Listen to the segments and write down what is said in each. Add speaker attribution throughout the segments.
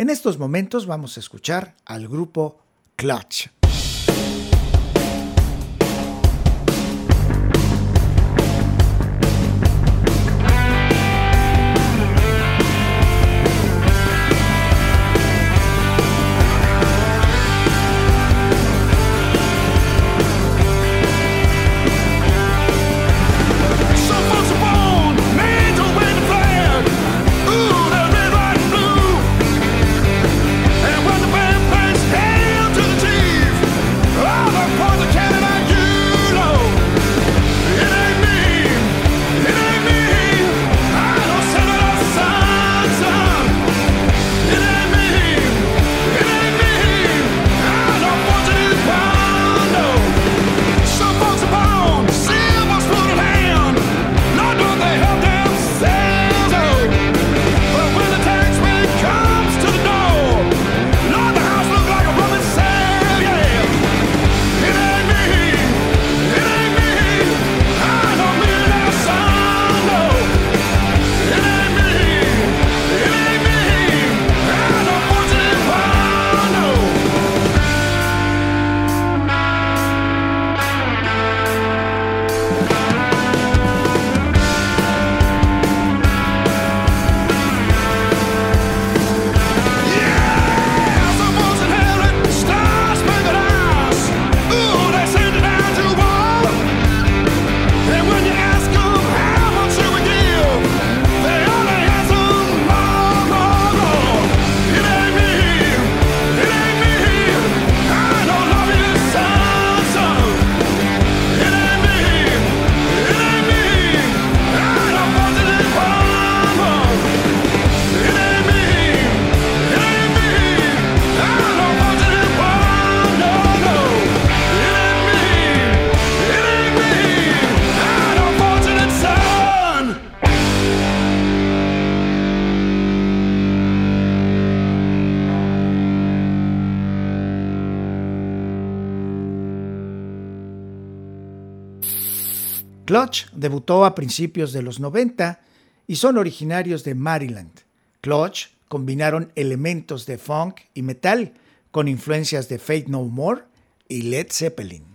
Speaker 1: En estos momentos vamos a escuchar al grupo Clutch. Clutch debutó a principios de los 90 y son originarios de Maryland. Clutch combinaron elementos de funk y metal con influencias de Fate No More y Led Zeppelin.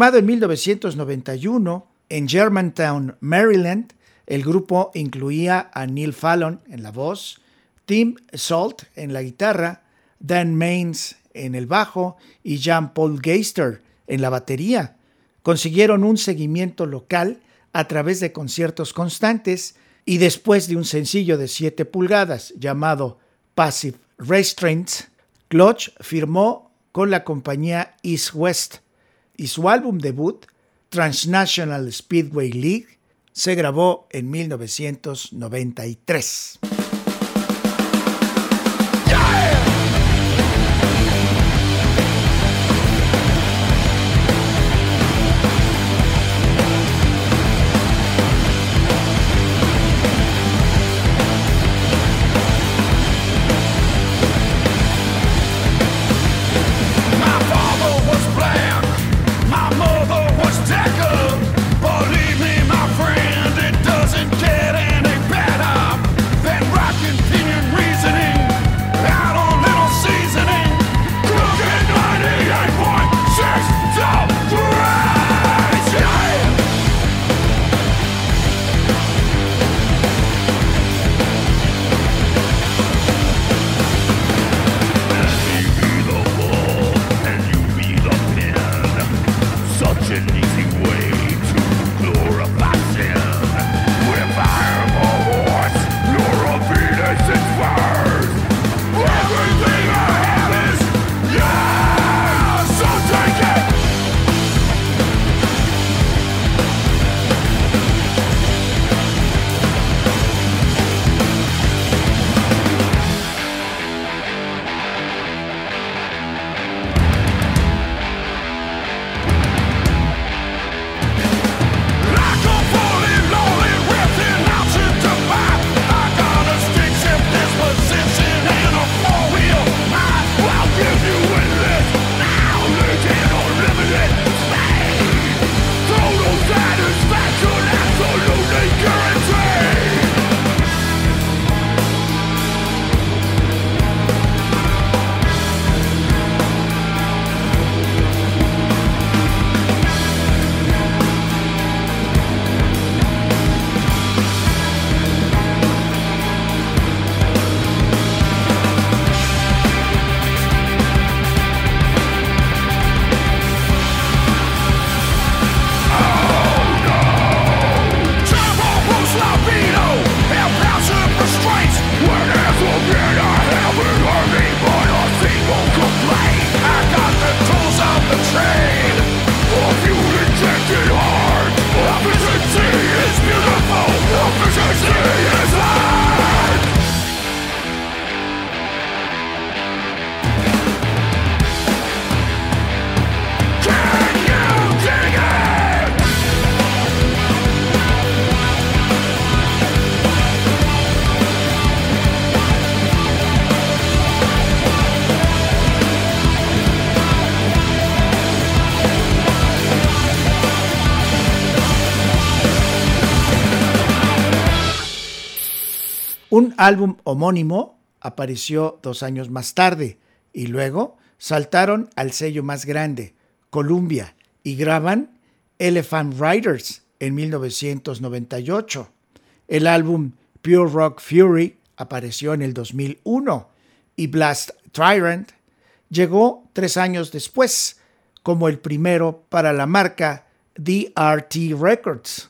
Speaker 1: Formado en 1991 en Germantown, Maryland, el grupo incluía a Neil Fallon en la voz, Tim Salt en la guitarra, Dan Maines en el bajo y Jean Paul Geister en la batería. Consiguieron un seguimiento local a través de conciertos constantes y después de un sencillo de 7 pulgadas llamado Passive Restraints, Clutch firmó con la compañía East West y su álbum debut, Transnational Speedway League, se grabó en 1993. Álbum homónimo apareció dos años más tarde y luego saltaron al sello más grande, Columbia, y graban Elephant Riders en 1998. El álbum Pure Rock Fury apareció en el 2001 y Blast Tyrant llegó tres años después como el primero para la marca DRT Records.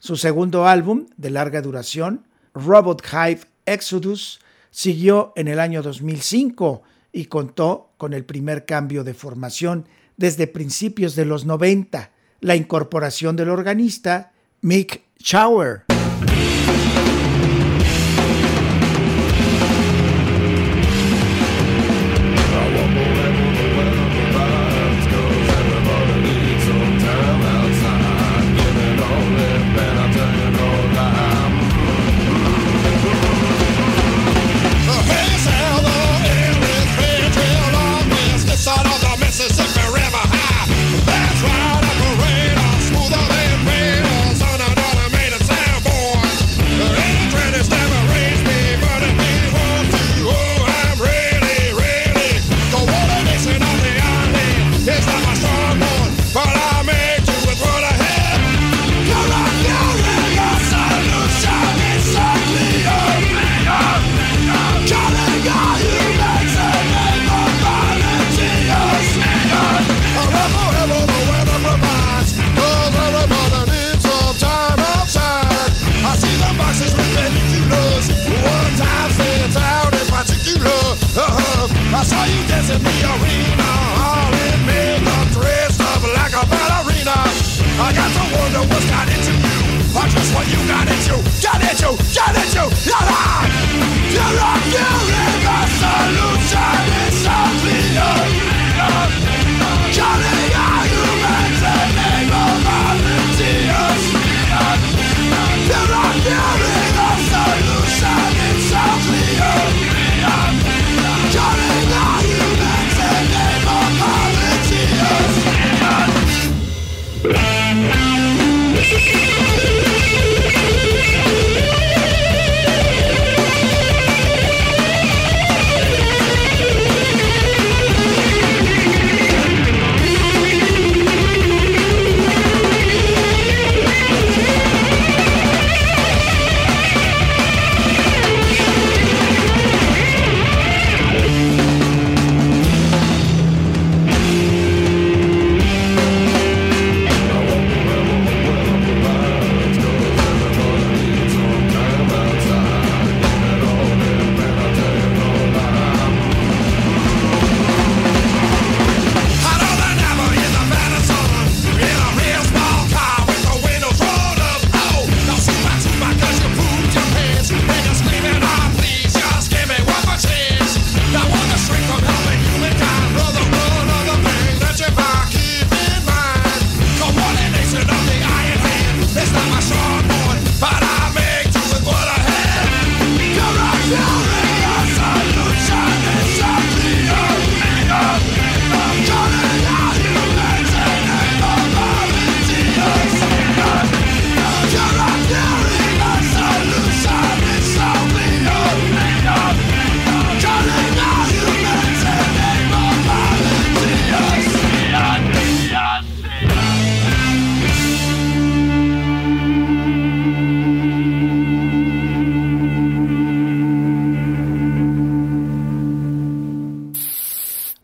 Speaker 1: Su segundo álbum, de larga duración, Robot Hive Exodus, siguió en el año 2005 y contó con el primer cambio de formación desde principios de los 90, la incorporación del organista Mick Chauer.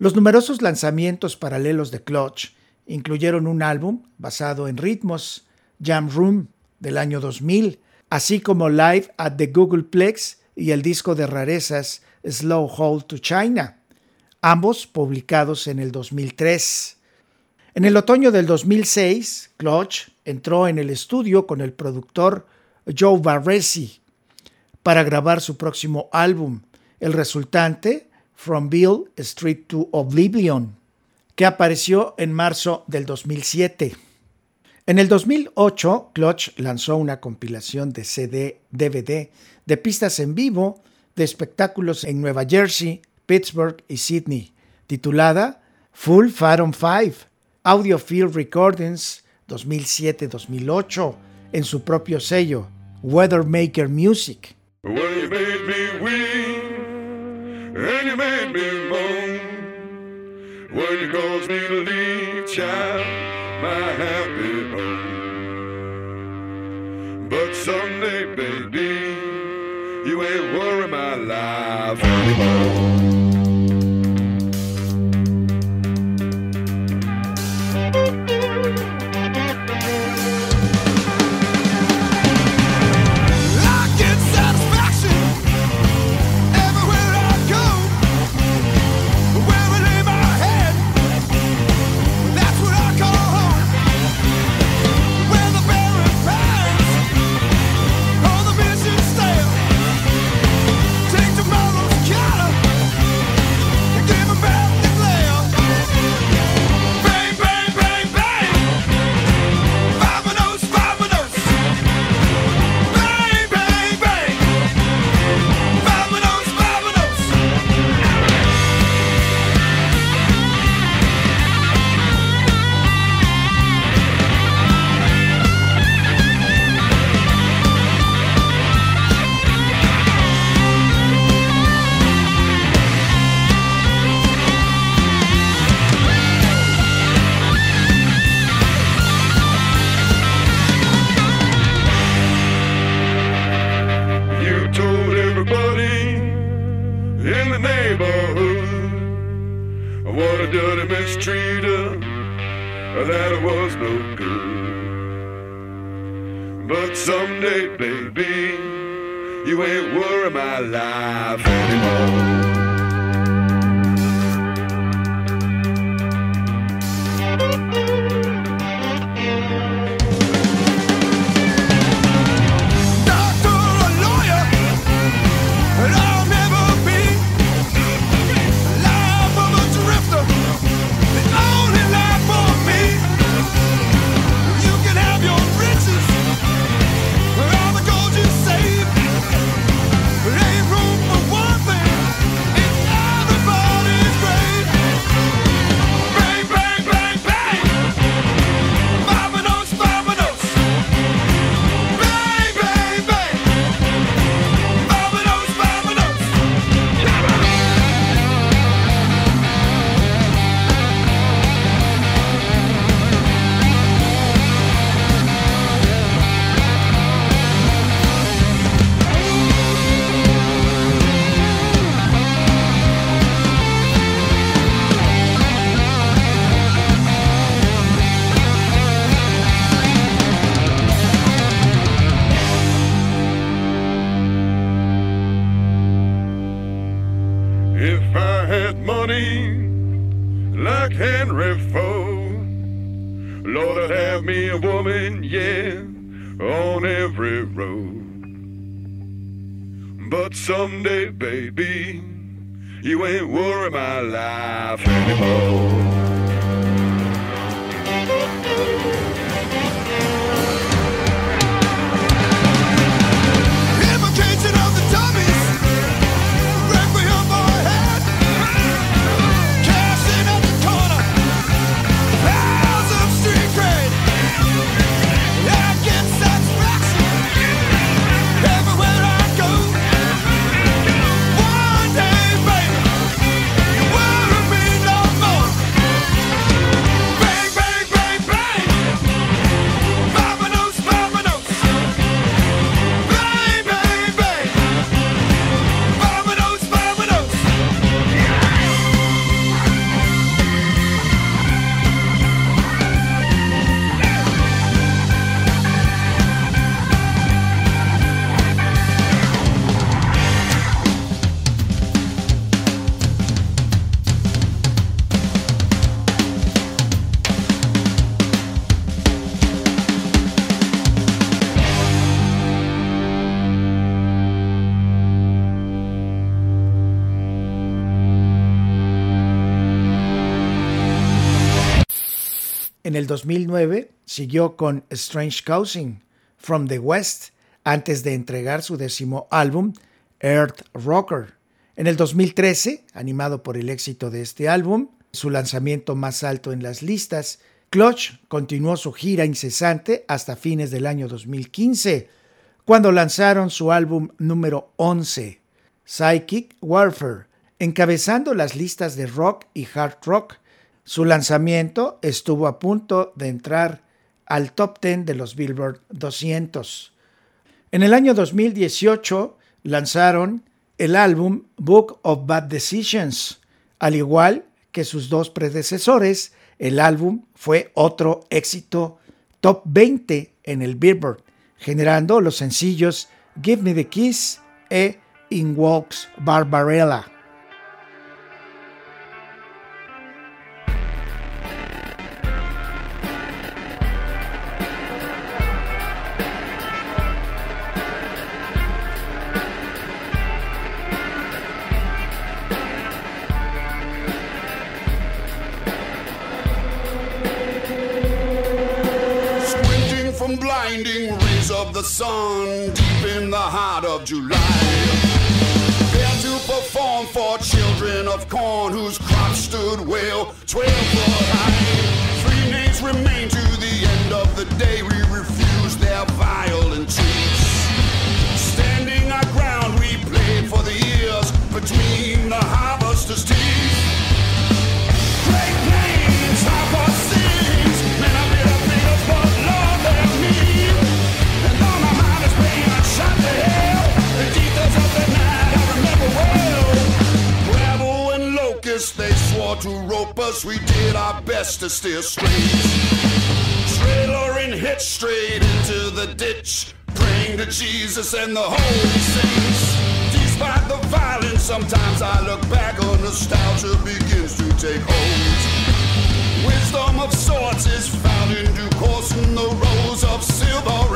Speaker 2: Los numerosos lanzamientos paralelos de Clutch incluyeron un álbum basado en ritmos, Jam Room del año 2000, así como Live at the Googleplex y el disco de rarezas Slow Hold to China, ambos publicados en el 2003. En el otoño del 2006, Clutch entró en el estudio con el productor Joe Barresi para grabar su próximo álbum, el resultante From Bill Street to Oblivion, que apareció en marzo del 2007. En el 2008, Clutch lanzó una compilación de CD-DVD de pistas en vivo de espectáculos en Nueva Jersey, Pittsburgh y Sydney, titulada Full Fat on Five, Audio Field Recordings 2007-2008, en su propio sello, Weathermaker Music.
Speaker 1: When you caused me to leave, child, my happy home. But someday, baby, you ain't worry my life anymore. morning like Henry Ford. Lord, have me a woman, yeah, on every road. But someday, baby, you ain't worry my life anymore.
Speaker 2: El 2009 siguió con Strange Causing From the West antes de entregar su décimo álbum Earth Rocker. En el 2013, animado por el éxito de este álbum, su lanzamiento más alto en las listas, Clutch continuó su gira incesante hasta fines del año 2015, cuando lanzaron su álbum número 11, Psychic Warfare, encabezando las listas de rock y hard rock. Su lanzamiento estuvo a punto de entrar al top 10 de los Billboard 200. En el año 2018 lanzaron el álbum Book of Bad Decisions. Al igual que sus dos predecesores, el álbum fue otro éxito top 20 en el Billboard, generando los sencillos Give Me the Kiss e In Walks Barbarella.
Speaker 3: From blinding rays of the sun deep in the heart of July. There to perform for children of corn whose crops stood well 12 foot high. Three names remain to the end of the day. We refuse their violent treats. Standing our ground, we played for the years between the harvester's teeth. Great plains, harbor to rope us. We did our best to steer straight. Trailering hit straight into the ditch, praying to Jesus and the holy saints. Despite the violence, sometimes I look back on nostalgia begins to take hold. Wisdom of sorts is found in due course in the rows of silver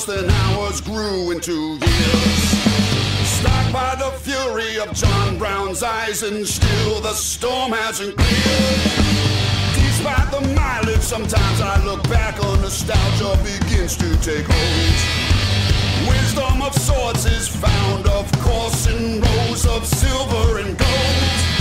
Speaker 3: hours, then hours grew into years. Struck by the fury of John Brown's eyes, and still the storm hasn't cleared. Despite the mileage, sometimes I look back on nostalgia begins to take hold. Wisdom of sorts is found, of course, in rows of silver and gold.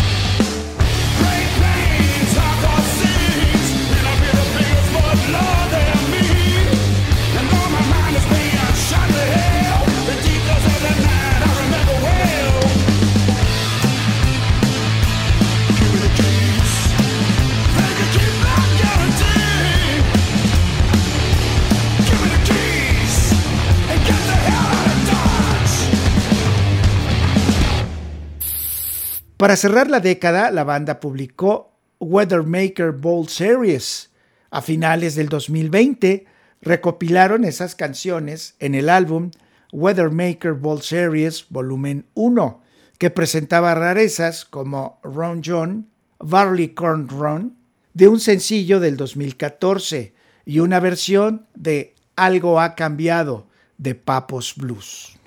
Speaker 2: Para cerrar la década, la banda publicó Weathermaker Bowl Series. A finales del 2020, recopilaron esas canciones en el álbum Weathermaker Bowl Series Volumen 1, que presentaba rarezas como Ron John, Barley Corn Run, de un sencillo del 2014 y una versión de Algo ha cambiado de Papos Blues.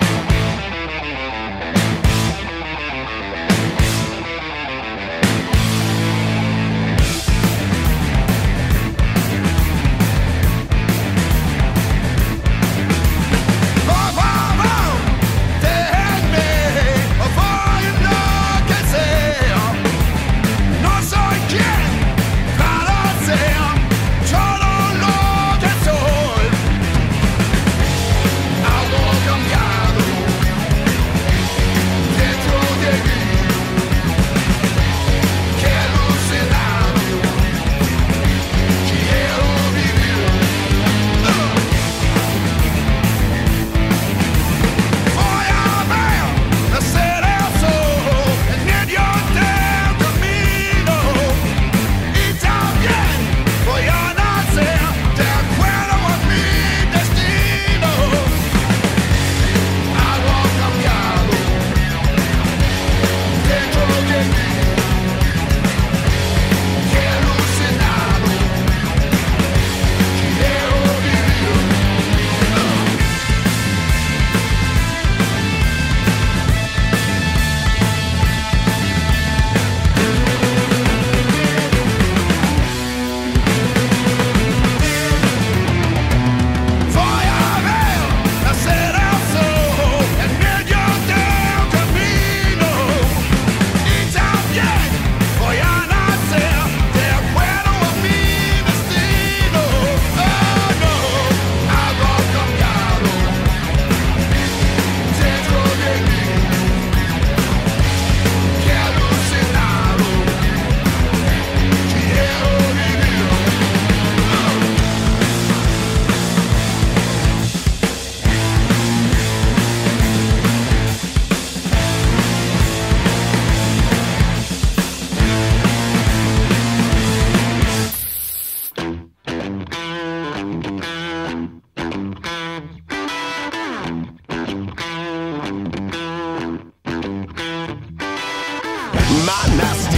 Speaker 4: not nasty.